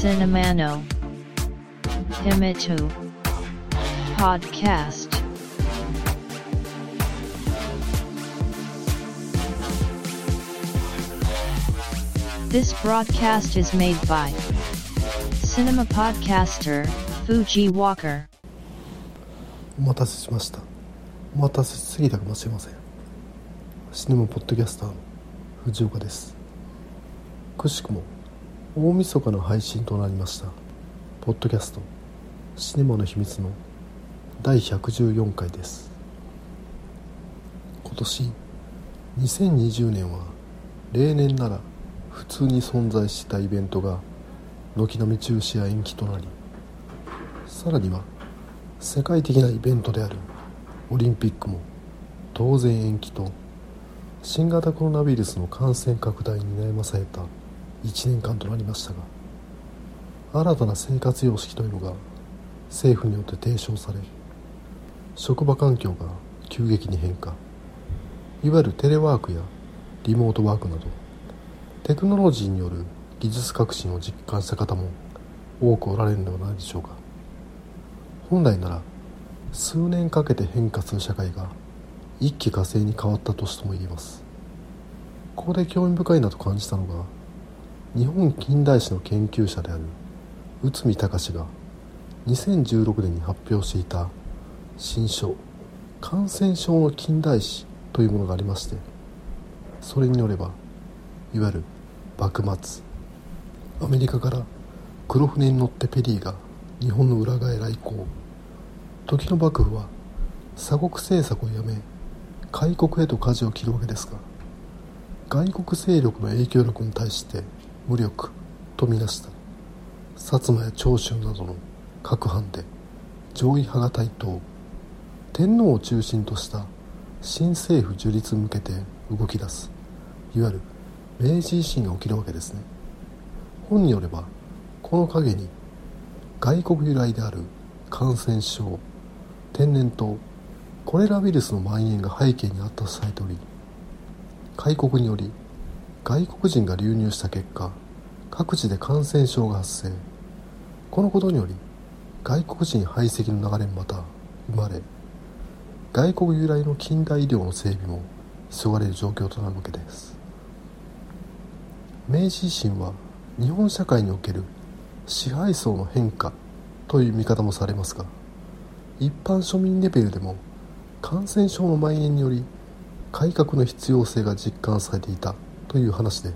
Cinemano Himitu Podcast This broadcast is made by Cinema Podcaster Fuji Walker お待たせしましたお待たせしすぎたかもしれませんシネマポッドキャスターの藤岡ですくしくも 大晦日の配信となりました。ポッドキャストシネマの秘密の第114回です。今年2020年は例年なら普通に存在したイベントが軒並み中止や延期となりさらには世界的なイベントであるオリンピックも当然延期と新型コロナウイルスの感染拡大に悩まされた1年間となりましたが新たな生活様式というのが政府によって提唱され職場環境が急激に変化いわゆるテレワークやリモートワークなどテクノロジーによる技術革新を実感した方も多くおられるのではないでしょうか。本来なら数年かけて変化する社会が一気呵成に変わった年とも言えます。ここで興味深いなと感じたのが日本近代史の研究者である内海隆が2016年に発表していた新書「感染症の近代史」というものがありましてそれによればいわゆる幕末アメリカから黒船に乗ってペリーが日本の裏側へ来航時の幕府は鎖国政策をやめ開国へと舵を切るわけですが外国勢力の影響力に対して無力とみなした薩摩や長州などの各藩で上位派が台頭。天皇を中心とした新政府樹立に向けて動き出す。いわゆる明治維新が起きるわけですね。本によればこの陰に外国由来である感染症天然痘コレラウイルスの蔓延が背景にあったとされており開国により外国人が流入した結果各地で感染症が発生。このことにより外国人排斥の流れもまた生まれ外国由来の近代医療の整備も急がれる状況となるわけです。明治維新は日本社会における支配層の変化という見方もされますが一般庶民レベルでも感染症の蔓延により改革の必要性が実感されていた。という話で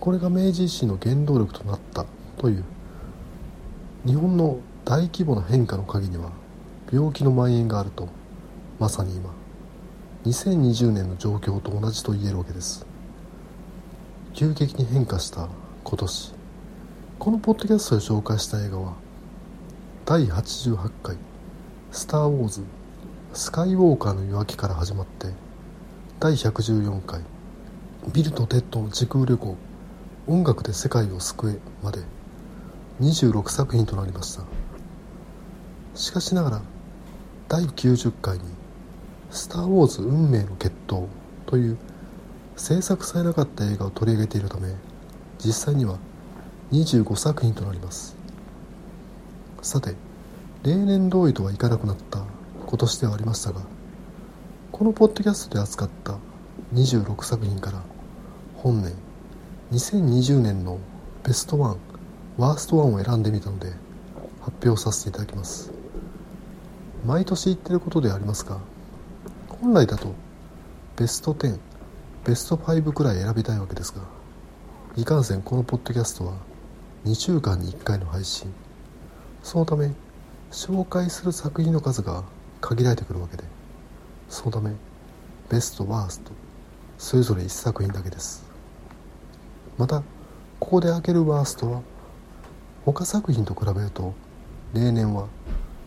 これが明治維新の原動力となったという日本の大規模な変化の陰には病気の蔓延があるとまさに今2020年の状況と同じと言えるわけです。急激に変化した今年このポッドキャストで紹介した映画は第88回「スター・ウォーズスカイウォーカーの夜明け」から始まって第114回「ビルとテッド時空旅行音楽で世界を救え」まで26作品となりました。しかしながら第90回に「スター・ウォーズ運命の決闘」という制作されなかった映画を取り上げているため実際には25作品となります。さて例年通りとはいかなくなった今年ではありましたがこのポッドキャストで扱った26作品から。本年2020年のベストワンワーストワンを選んでみたので発表させていただきます。毎年言ってることではありますが本来だとベスト10ベスト5くらい選びたいわけですがいかんせんこのポッドキャストは2週間に1回の配信。そのため紹介する作品の数が限られてくるわけでそのためベストワーストそれぞれ1作品だけです。またここで開けるワーストは他作品と比べると例年は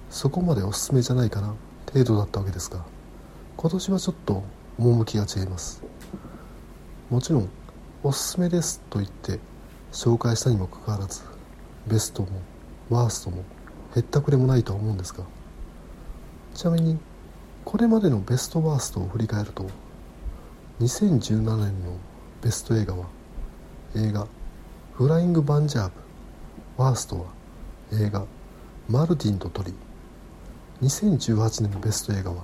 そこまでおすすめじゃないかな程度だったわけですが今年はちょっと趣が違います。もちろんおすすめですと言って紹介したにもかかわらずベストもワーストもへったくれもないとは思うんですがちなみにこれまでのベストワーストを振り返ると2017年のベスト映画は映画「フライング・バンジャーブ」ワーストは映画「マルティンと鳥」2018年のベスト映画は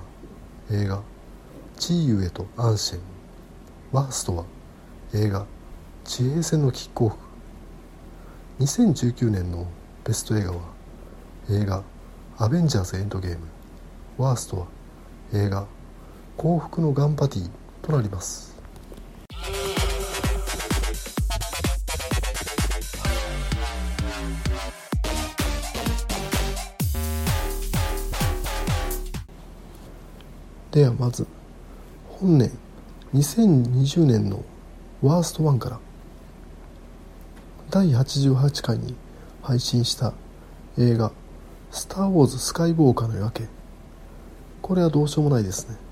映画「チーユエとアンシェン」ワーストは映画「地平線のキックオフ」2019年のベスト映画は映画「アベンジャーズエンドゲーム」ワーストは映画「幸福のガンパティ」となります。ではまず本年2020年のワースト1から第88回に配信した映画「スター・ウォーズ・スカイ・ウォーカーの夜明け」これはどうしようもないですね。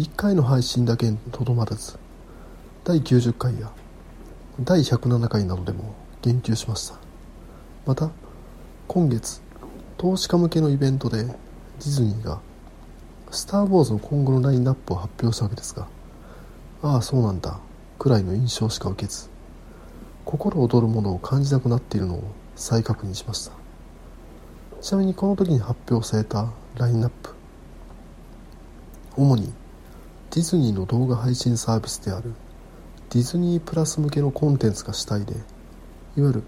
1回の配信だけにとどまらず第90回や第107回などでも言及しました。また今月投資家向けのイベントでディズニーが「スター・ウォーズ」の今後のラインナップを発表したわけですがああそうなんだくらいの印象しか受けず心躍るものを感じなくなっているのを再確認しました。ちなみにこの時に発表されたラインナップ主にディズニーの動画配信サービスであるディズニープラス向けのコンテンツが主体でいわゆる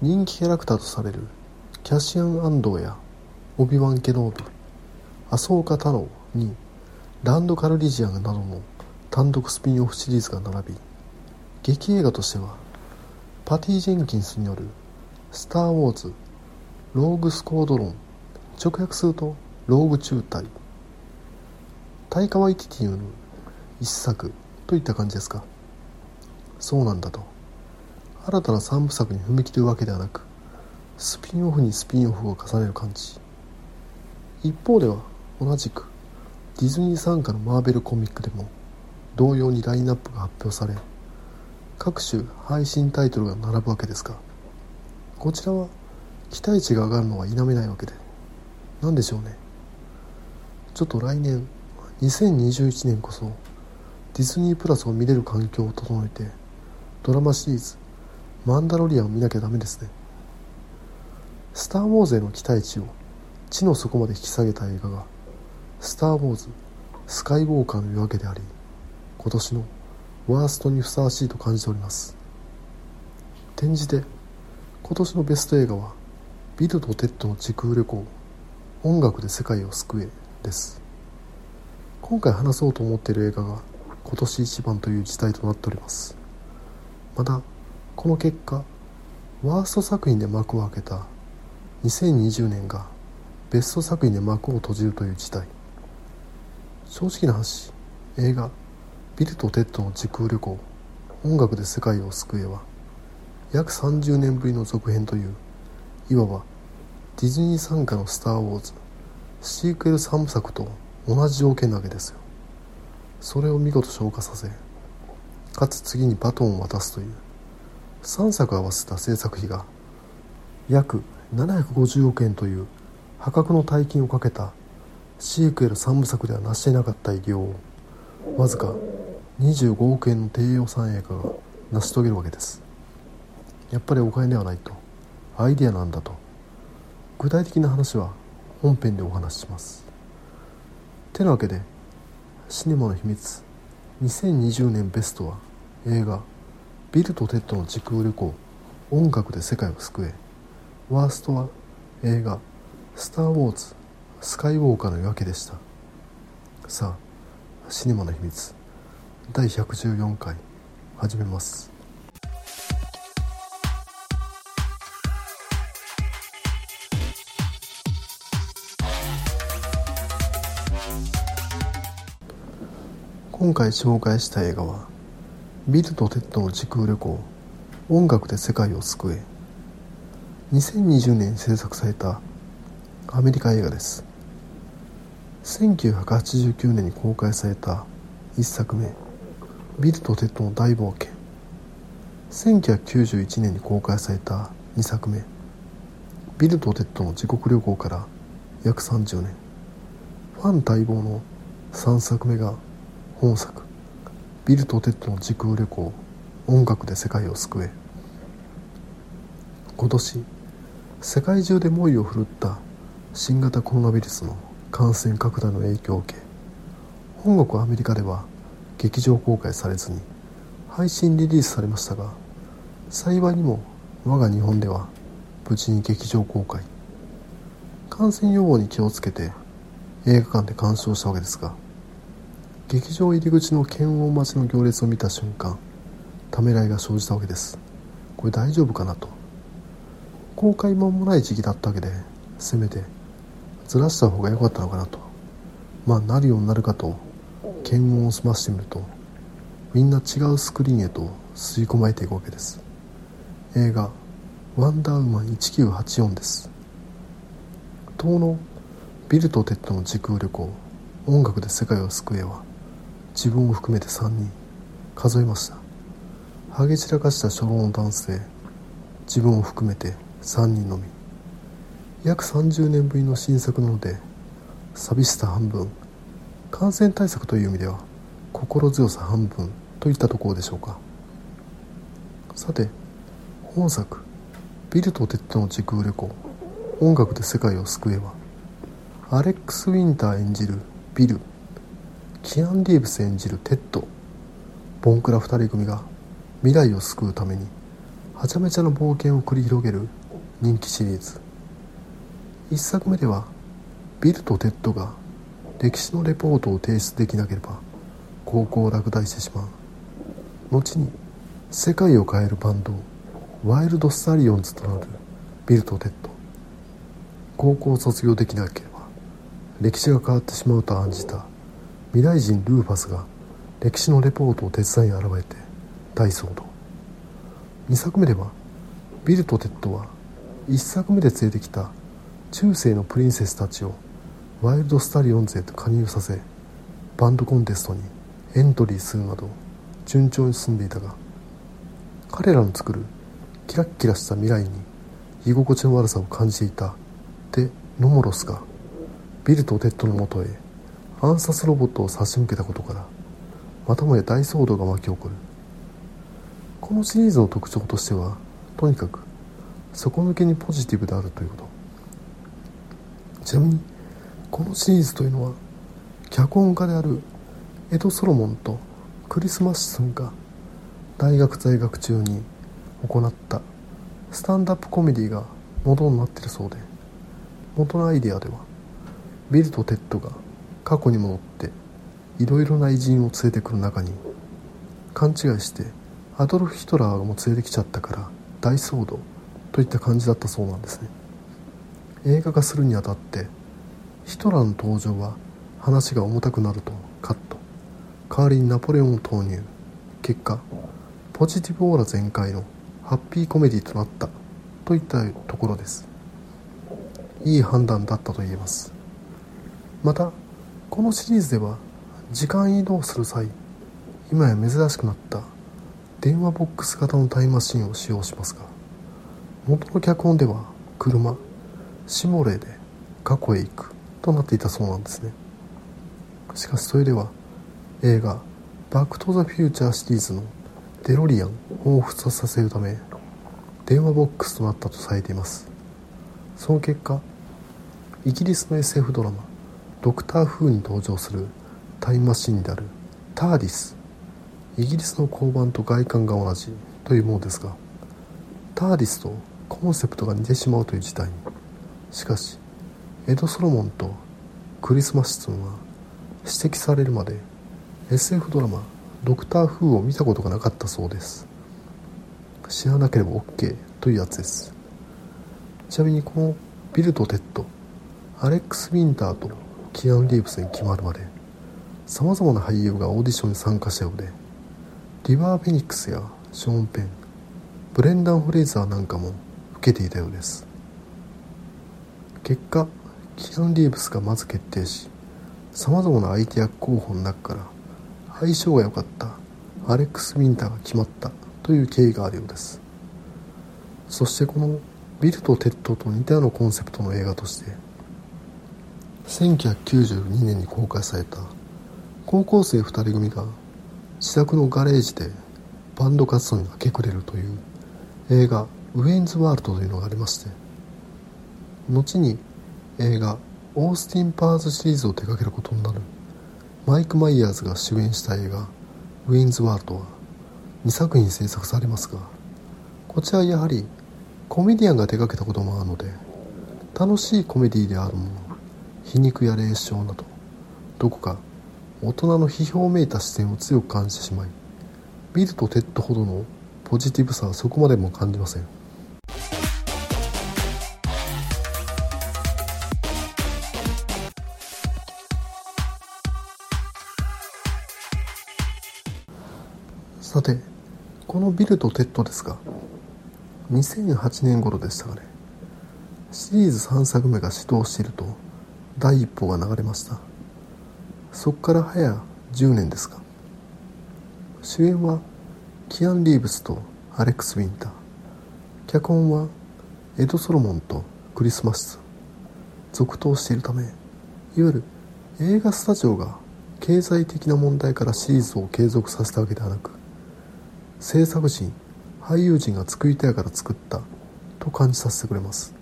人気キャラクターとされるキャシアン・アンドーやオビワン・ケノービアソーカ太郎にランド・カルリジアンなどの単独スピンオフシリーズが並び劇映画としてはパティ・ジェンキンスによる「スター・ウォーズ・ローグ・スコードロン」直訳すると「ローグ中隊」タイカワイティティによる一作といった感じですか。そうなんだと。新たな三部作に踏み切るわけではなくスピンオフにスピンオフを重ねる感じ。一方では同じくディズニー傘下のマーベルコミックでも同様にラインナップが発表され各種配信タイトルが並ぶわけですがこちらは期待値が上がるのは否めないわけで何でしょうね。ちょっと来年2021年こそディズニープラスを見れる環境を整えてドラマシリーズ「マンダロリアン」を見なきゃダメですね。スター・ウォーズへの期待値を地の底まで引き下げた映画が「スター・ウォーズスカイ・ウォーカーの夜明け」であり今年のワーストにふさわしいと感じております。転じて今年のベスト映画はビルとテッドの時空旅行音楽で世界を救えです。今回話そうと思っている映画が今年一番という事態となっております。またこの結果ワースト作品で幕を開けた2020年がベスト作品で幕を閉じるという事態。正直な話映画ビルとテッドの時空旅行音楽で世界を救えは約30年ぶりの続編といういわばディズニー傘下の「スター・ウォーズ」シークエル3部作と同じ条件なわけですよ。それを見事消化させかつ次にバトンを渡すという。3作合わせた制作費が約750億円という破格の大金をかけたシークエル3部作では成し得なかった偉業をわずか25億円の低予算映画が成し遂げるわけです。やっぱりお金ではないとアイデアなんだと具体的な話は本編でお話しします。てなわけでシネマの秘密。2020年ベストは映画「ビルとテッドの時空旅行音楽で世界を救え」ワーストは映画「スター・ウォーズスカイウォーカーの夜明け」でした。さあシネマの秘密。第114回始めます。今回紹介した映画は「ビルとテッドの時空旅行音楽で世界を救え」2020年に制作されたアメリカ映画です。1989年に公開された1作目ビルとテッドの大冒険。1991年に公開された2作目ビルとテッドの地獄旅行から約30年。ファン待望の3作目が本作。ビルとテッドの時空旅行音楽で世界を救え。今年世界中で猛威を振るった新型コロナウイルスの感染拡大の影響を受け本国アメリカでは劇場公開されずに配信リリースされましたが幸いにも我が日本では無事に劇場公開。感染予防に気をつけて映画館で鑑賞したわけですが劇場入り口の検温待ちの行列を見た瞬間ためらいが生じたわけです。これ大丈夫かなと。公開間もない時期だったわけでせめてずらした方が良かったのかなと。まあなるようになるかと検温を済ましてみるとみんな違うスクリーンへと吸い込まれていくわけです。映画「ワンダーウーマン1984」です。当のビルとテッドの時空旅行音楽で世界を救えは自分を含めて3人数えました。ハゲ散らかした初老の男性自分を含めて3人のみ。約30年ぶりの新作なので寂しさ半分感染対策という意味では心強さ半分といったところでしょうか。さて本作「ビルとテッドの時空旅行音楽で世界を救え」アレックス・ウィンター演じるビル、キアヌ・リーブス演じるテッドボンクラ2人組が未来を救うためにはちゃめちゃな冒険を繰り広げる人気シリーズ。1作目ではビルとテッドが歴史のレポートを提出できなければ高校を落第してしまう。後に世界を変えるバンドワイルド・スタリオンズとなるビルとテッド。高校を卒業できなければ歴史が変わってしまうと案じた未来人ルーファスが歴史のレポートを手伝いに現れて大騒動。2作目ではビルとテッドは1作目で連れてきた中世のプリンセスたちをワイルドスタリオンズへと加入させバンドコンテストにエントリーするなど順調に進んでいたが彼らの作るキラッキラした未来に居心地の悪さを感じていたデ・ノモロスがビルとテッドのもとへ暗殺ロボットを差し向けたことからまたもや大騒動が巻き起こる。このシリーズの特徴としてはとにかく底抜けにポジティブであるということ。ちなみにこのシリーズというのは脚本家であるエド・ソロモンとクリス・マシソンが大学在学中に行ったスタンダップコメディが元になっているそうで元のアイデアではビルとテッドが過去に戻っていろいろな偉人を連れてくる中に勘違いしてアドルフ・ヒトラーも連れてきちゃったから大騒動といった感じだったそうなんですね。映画化するにあたってヒトラーの登場は話が重たくなるとカット。代わりにナポレオンを投入。結果ポジティブオーラ全開のハッピーコメディとなった。といったところです。いい判断だったと言えます。またこのシリーズでは時間移動する際今や珍しくなった電話ボックス型のタイムマシンを使用しますが元の脚本では車シモレーで過去へ行くとなっていたそうなんですね。しかしそれでは映画「バック・トゥ・ザ・フューチャー」シリーズのデロリアンを彷彿させるため電話ボックスとなったとされています。その結果イギリスの SF ドラマ「ドクター・フー」に登場するタイムマシンであるターディス。イギリスの交番と外観が同じというものですがターディスとコンセプトが似てしまうという事態に。しかしエド・ソロモンとクリスマスツンは指摘されるまで SF ドラマ「ドクター・フー」を見たことがなかったそうです。知らなければ OK というやつです。ちなみにこのビルとテッドアレックス・ウィンターとキアン・リーブスに決まるまでさまざまな俳優がオーディションに参加したようでリバー・フェニックスやショーン・ペンブレンダン・フレイザーなんかも受けていたようです。結果キアン・リーブスがまず決定しさまざまな相手役候補の中から相性が良かったアレックス・ウィンターが決まったという経緯があるようです。そしてこのビルとテッドと似たようなコンセプトの映画として1992年に公開された。高校生2人組が自宅のガレージでバンド活動に明け暮れるという映画ウェインズワールドというのがありまして。後に映画「オースティン・パワーズ」シリーズを手掛けることになるマイク・マイヤーズが主演した映画「ウェインズワールド」は2作品制作されますがこちらはやはりコメディアンが手掛けたこともあるので楽しいコメディであるもの。皮肉や冷笑などどこか大人の批評めいた視点を強く感じてしまいビルとテッドほどのポジティブさはそこまでも感じません。さてこのビルとテッドですが2008年頃でしたかね。シリーズ3作目が始動していると第一報が流れました。そこから早10年ですが主演はキアヌ・リーブスとアレックス・ウィンター。脚本はエド・ソロモンとクリス・マシソン。続投しているためいわゆる映画スタジオが経済的な問題からシリーズを継続させたわけではなく制作陣俳優陣が作りたいから作ったと感じさせてくれます。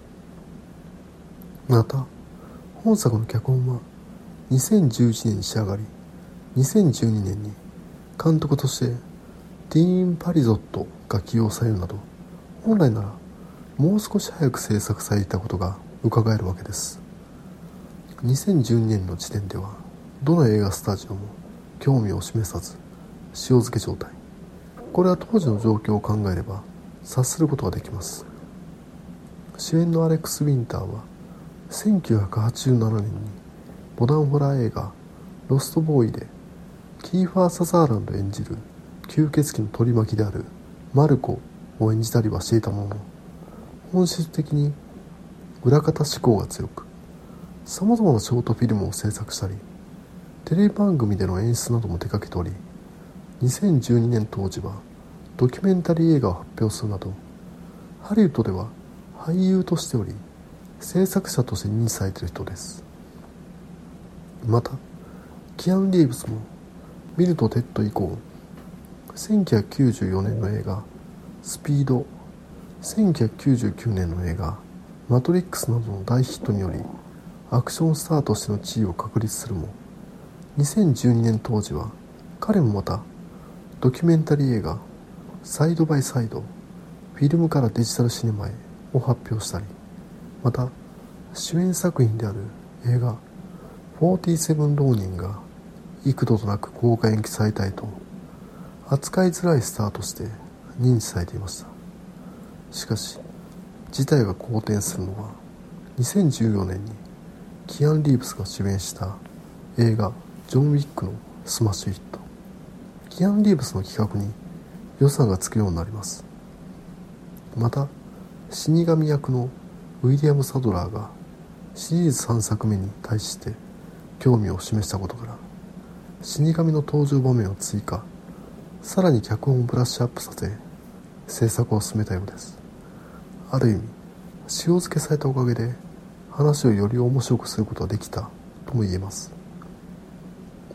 また本作の脚本は2011年に仕上がり2012年に監督としてディーン・パリゾットが起用されるなど本来ならもう少し早く制作されたことが伺えるわけです。2012年の時点ではどの映画スタジオも興味を示さず塩漬け状態。これは当時の状況を考えれば察することができます。主演のアレックス・ウィンターは1987年にモダンホラー映画「ロストボーイ」でキーファー・サザーランド演じる吸血鬼の取り巻きであるマルコを演じたりはしていたものの本質的に裏方志向が強くさまざまなショートフィルムを制作したりテレビ番組での演出なども手掛けており2012年当時はドキュメンタリー映画を発表するなどハリウッドでは俳優としており制作者として認知されている人です。またキアン・リーブスもビルとテッド以降1994年の映画「スピード」1999年の映画「マトリックス」などの大ヒットによりアクションスターとしての地位を確立するも2012年当時は彼もまたドキュメンタリー映画「サイドバイサイドフィルムからデジタルシネマへ」を発表したりまた主演作品である映画「47浪人」が幾度となく公開延期されたいと扱いづらいスターとして認知されていました。しかし事態が好転するのは2014年にキアン・リーブスが主演した映画「ジョン・ウィック」のスマッシュヒット。キアン・リーブスの企画に予算がつくようになります。また死神役のウィリアム・サドラーがシリーズ3作目に対して興味を示したことから死神の登場場面を追加さらに脚本をブラッシュアップさせ制作を進めたようです。ある意味塩漬けされたおかげで話をより面白くすることができたとも言えます。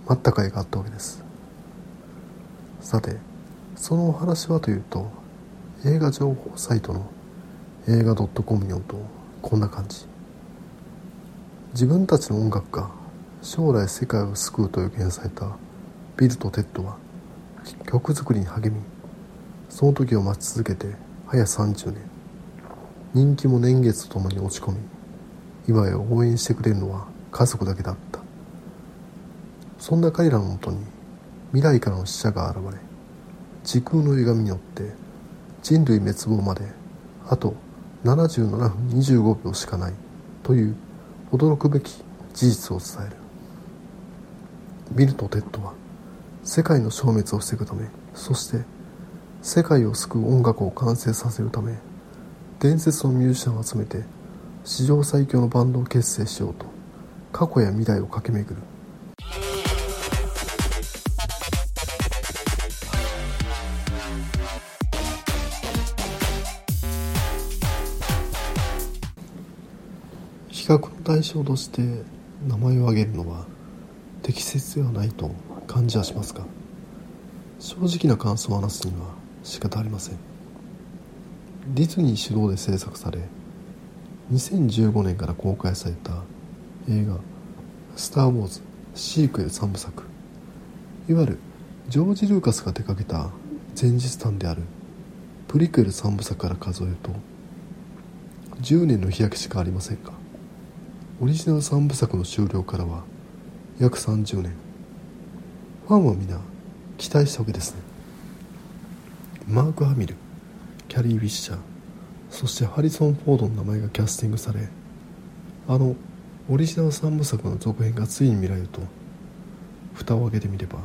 待った甲斐があったわけです。さてそのお話はというと映画情報サイトの映画 .com によるとこんな感じ。自分たちの音楽が将来世界を救うと予言されたビルとテッドは曲作りに励みその時を待ち続けて早30年人気も年月とともに落ち込み今や応援してくれるのは家族だけだった。そんな彼らのもとに未来からの死者が現れ時空の歪みによって人類滅亡まであと77分25秒しかないという驚くべき事実を伝える。ビルとテッドは世界の消滅を防ぐためそして世界を救う音楽を完成させるため伝説のミュージシャンを集めて史上最強のバンドを結成しようと過去や未来を駆け巡る。比較の対象として名前を挙げるのは適切ではないと感じはしますが正直な感想を話すには仕方ありません。ディズニー主導で制作され2015年から公開された映画「スター・ウォーズ」シークエル3部作。いわゆるジョージ・ルーカスが手掛けた前日譚であるプリクエル3部作から数えると10年の日焼けしかありませんがオリジナル3部作の終了からは約30年。ファンは皆期待したわけですね。マーク・ハミルキャリー・ウィッシャーそしてハリソン・フォードの名前がキャスティングされあのオリジナル3部作の続編がついに見られると蓋を開けてみれば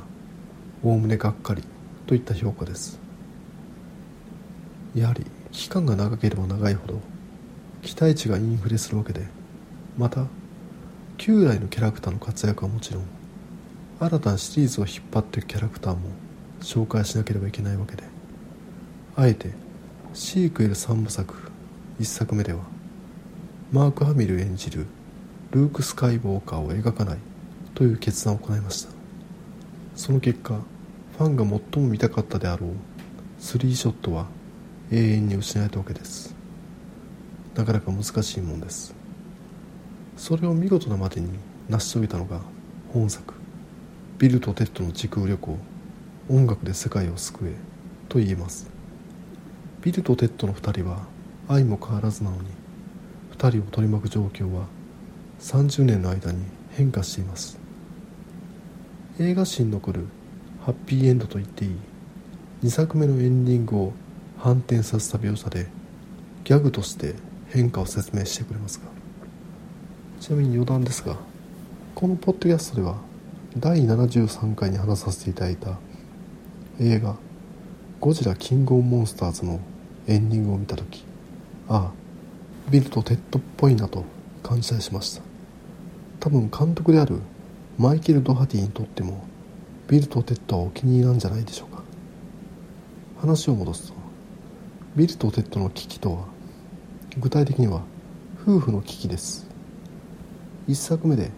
おおむねがっかりといった評価です。やはり期間が長ければ長いほど期待値がインフレするわけでまた旧来のキャラクターの活躍はもちろん新たなシリーズを引っ張っていくキャラクターも紹介しなければいけないわけであえてシークエル3部作1作目ではマーク・ハミル演じるルーク・スカイウォーカーを描かないという決断を行いました。その結果ファンが最も見たかったであろうスリーショットは永遠に失われたわけです。なかなか難しいもんです。それを見事なまでに成し遂げたのが本作。ビルとテッドの時空旅行。音楽で世界を救えと言えます。ビルとテッドの2人は相も変わらずなのに2人を取り巻く状況は30年の間に変化しています。映画史に残るハッピーエンドと言っていい2作目のエンディングを反転させた描写でギャグとして変化を説明してくれますがちなみに余談ですがこのポッドキャストでは第73回に話させていただいた映画「ゴジラキングオブモンスターズ」のエンディングを見た時ああビルとテッドっぽいなと感じました。多分監督であるマイケル・ドハティにとってもビルとテッドはお気に入りなんじゃないでしょうか。話を戻すとビルとテッドの危機とは具体的には夫婦の危機です。一作目で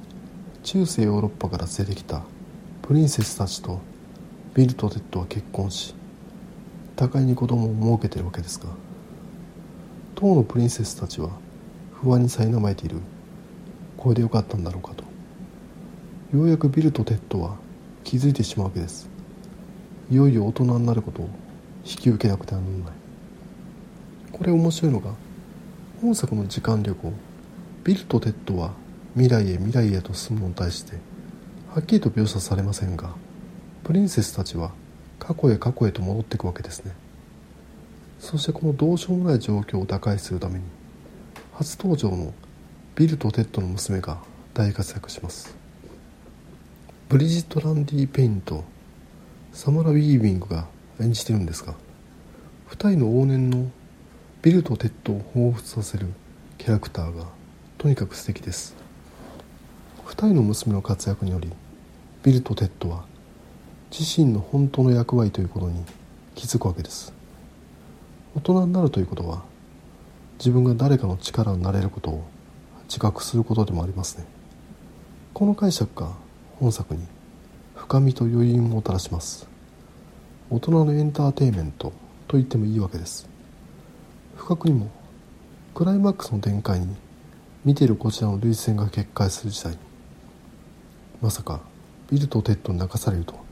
中世ヨーロッパから連れてきたプリンセスたちとビルとテッドは結婚し互いに子供を設けてるわけですが当のプリンセスたちは不安に苛まれているこれでよかったんだろうかと。ようやくビルとテッドは気づいてしまうわけです。いよいよ大人になることを引き受けなくてはならない。これ面白いのが本作の時間旅行ビルとテッドは未来へ未来へと進むのに対してはっきりと描写されませんがプリンセスたちは過去へ過去へと戻っていくわけですね。そしてこのどうしようもない状況を打開するために初登場のビルとテッドの娘が大活躍します。ブリジット・ランディ・ペインとサマラ・ウィービングが演じてるんですが2人の往年のビルとテッドを彷彿させるキャラクターがとにかく素敵です。2人の娘の活躍によりビルとテッドは自身の本当の役割ということに気づくわけです。大人になるということは自分が誰かの力になれることを自覚することでもありますね。この解釈が本作に深みと余韻をもたらします。大人のエンターテインメントと言ってもいいわけです。不覚にもクライマックスの展開に見ているこちらの涙腺が決壊する次第にまさかビルとテッドに泣かされるとは。も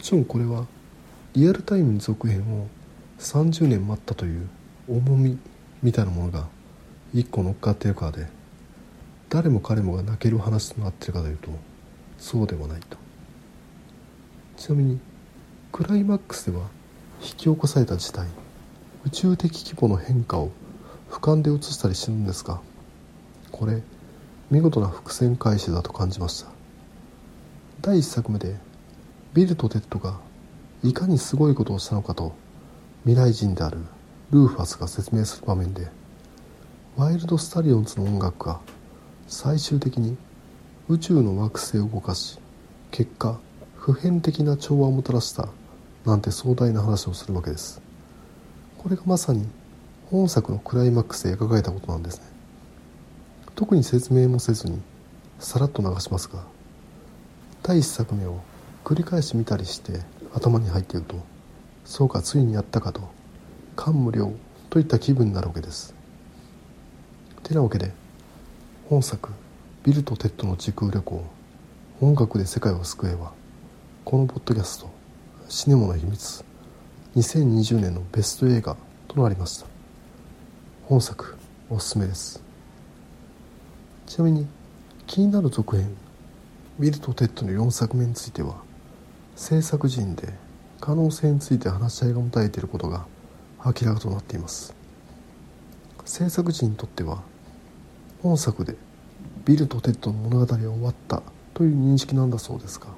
ちろんこれはリアルタイムに続編を30年待ったという重みみたいなものが一個乗っかっているからで誰も彼もが泣ける話となっているかというとそうではないと。ちなみにクライマックスでは引き起こされた事態宇宙的規模の変化を俯瞰で映したりしてるんですがこれ見事な伏線回収だと感じました。第1作目でビルとテッドがいかにすごいことをしたのかと未来人であるルーファスが説明する場面でワイルド・スタリオンズの音楽が最終的に宇宙の惑星を動かし結果普遍的な調和をもたらしたなんて壮大な話をするわけです。これがまさに本作のクライマックスで描かれたことなんですね。特に説明もせずにさらっと流しますが第1作目を繰り返し見たりして頭に入っているとそうかついにやったかと感無量といった気分になるわけです。てなわけで本作「ビルとテッドの時空旅行音楽で世界を救え」はこのポッドキャスト「シネマの秘密」2020年のベスト映画となりました。本作おすすめです。ちなみに気になる続編「ビルとテッド」の4作目については制作陣で可能性について話し合いが持たれていることが明らかとなっています。制作陣にとっては本作でビルとテッドの物語は終わったという認識なんだそうですが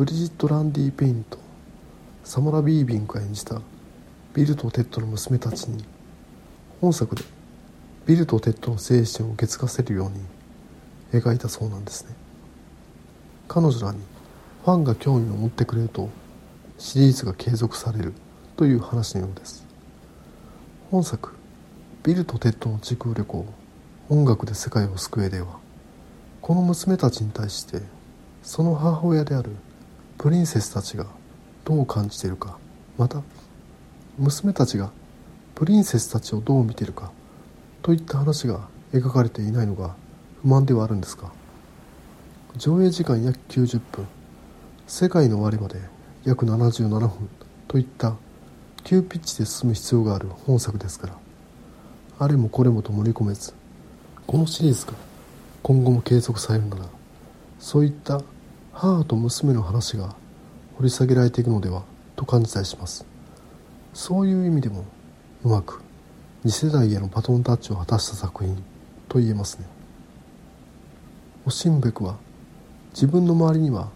ブリジット・ランディ・ペインとサマラ・ウィービングが演じたビルとテッドの娘たちに本作でビルとテッドの精神を受け継がせるように描いたそうなんですね。彼女らにファンが興味を持ってくれるとシリーズが継続されるという話のようです。本作「ビルとテッドの時空旅行音楽で世界を救え」ではこの娘たちに対してその母親であるプリンセスたちがどう感じているかまた娘たちがプリンセスたちをどう見ているかといった話が描かれていないのが不満ではあるんですが上映時間約90分世界の終わりまで約77分といった急ピッチで進む必要がある本作ですからあれもこれもと盛り込めずこのシリーズが今後も継続されるならそういった母と娘の話が掘り下げられていくのではと感じたりします。そういう意味でもうまく次世代へのバトンタッチを果たした作品と言えますね。おしんべくは自分の周りには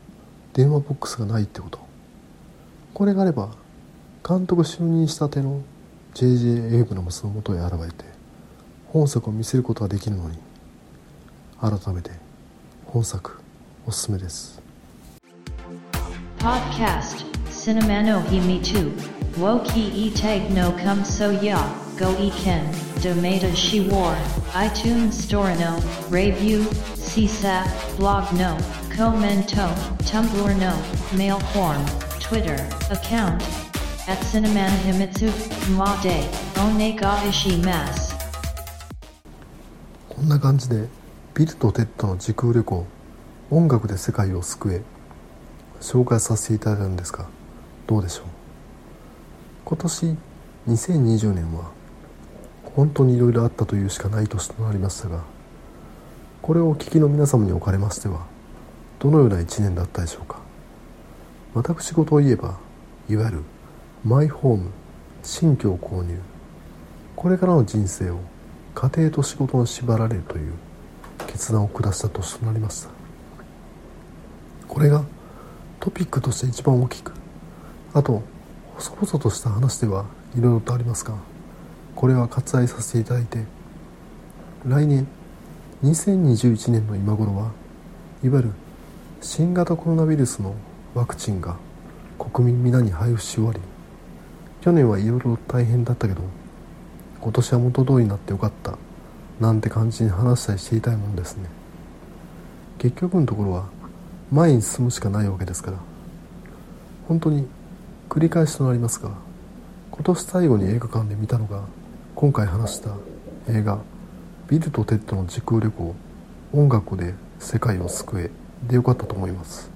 電話ボックスがないってこと。これがあれば監督就任したての J.J. エイブラムスのもとへ現れて本作を見せることができるのに改めて本作おすすめです。Podcast Cinema no Himi 2 Woki e tag no come so ya Go e ken Domata she war iTunes Store no Review CSAP Blog no Commento Tumblr no Mail form Twitter account at Cineman Himitsu Ma de Onega Ishimasu こんな感じでビルとテッドの時空旅行音楽で世界を救え 紹介させていただいたんですがどうでしょう？今年2020年は本当にいろいろあったというしかない年となりましたがこれをお聞きの皆様におかれましてはどのような一年だったでしょうか？私事を言えばいわゆるマイホーム新居を購入これからの人生を家庭と仕事に縛られるという決断を下した年となりました。これがトピックとして一番大きく。あと細々とした話ではいろいろとありますがこれは割愛させていただいて来年2021年の今頃はいわゆる新型コロナウイルスのワクチンが国民皆に配布し終わり去年はいろいろ大変だったけど今年は元通りになってよかったなんて感じに話したりしていたいもんですね。結局のところは前に進むしかないわけですから。本当に繰り返しとなりますが今年最後に映画館で見たのが今回話した映画「ビルとテッドの時空旅行音楽で世界を救え」でよかったと思います。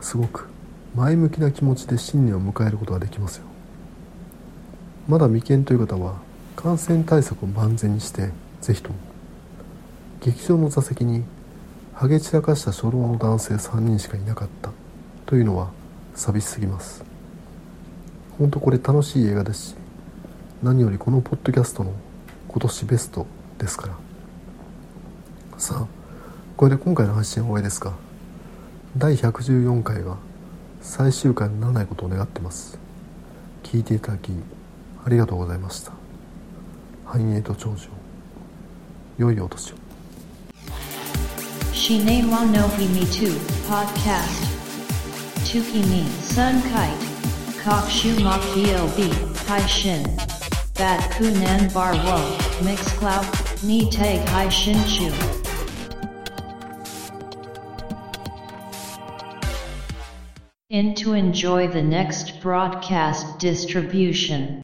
すごく前向きな気持ちで新年を迎えることができますよ。まだ未見という方は感染対策を万全にしてぜひとも劇場の座席にハゲ散らかした初老の男性3人しかいなかった。というのは寂しすぎます。本当これ楽しい映画ですし何よりこのポッドキャストの今年ベストですから。さあこれで今回の配信は終わりですが第114回が最終回にならないことを願ってます。聞いていただきありがとうございました。繁栄と長寿良いお年を。Shine wa no himi 2 podcast. Tuki ni sun kite. Kok shu mok bob Pai shin. Bat kunan bar wo. Mixcloud Ni Tag Hai Shinshu. In to enjoy the next broadcast distribution.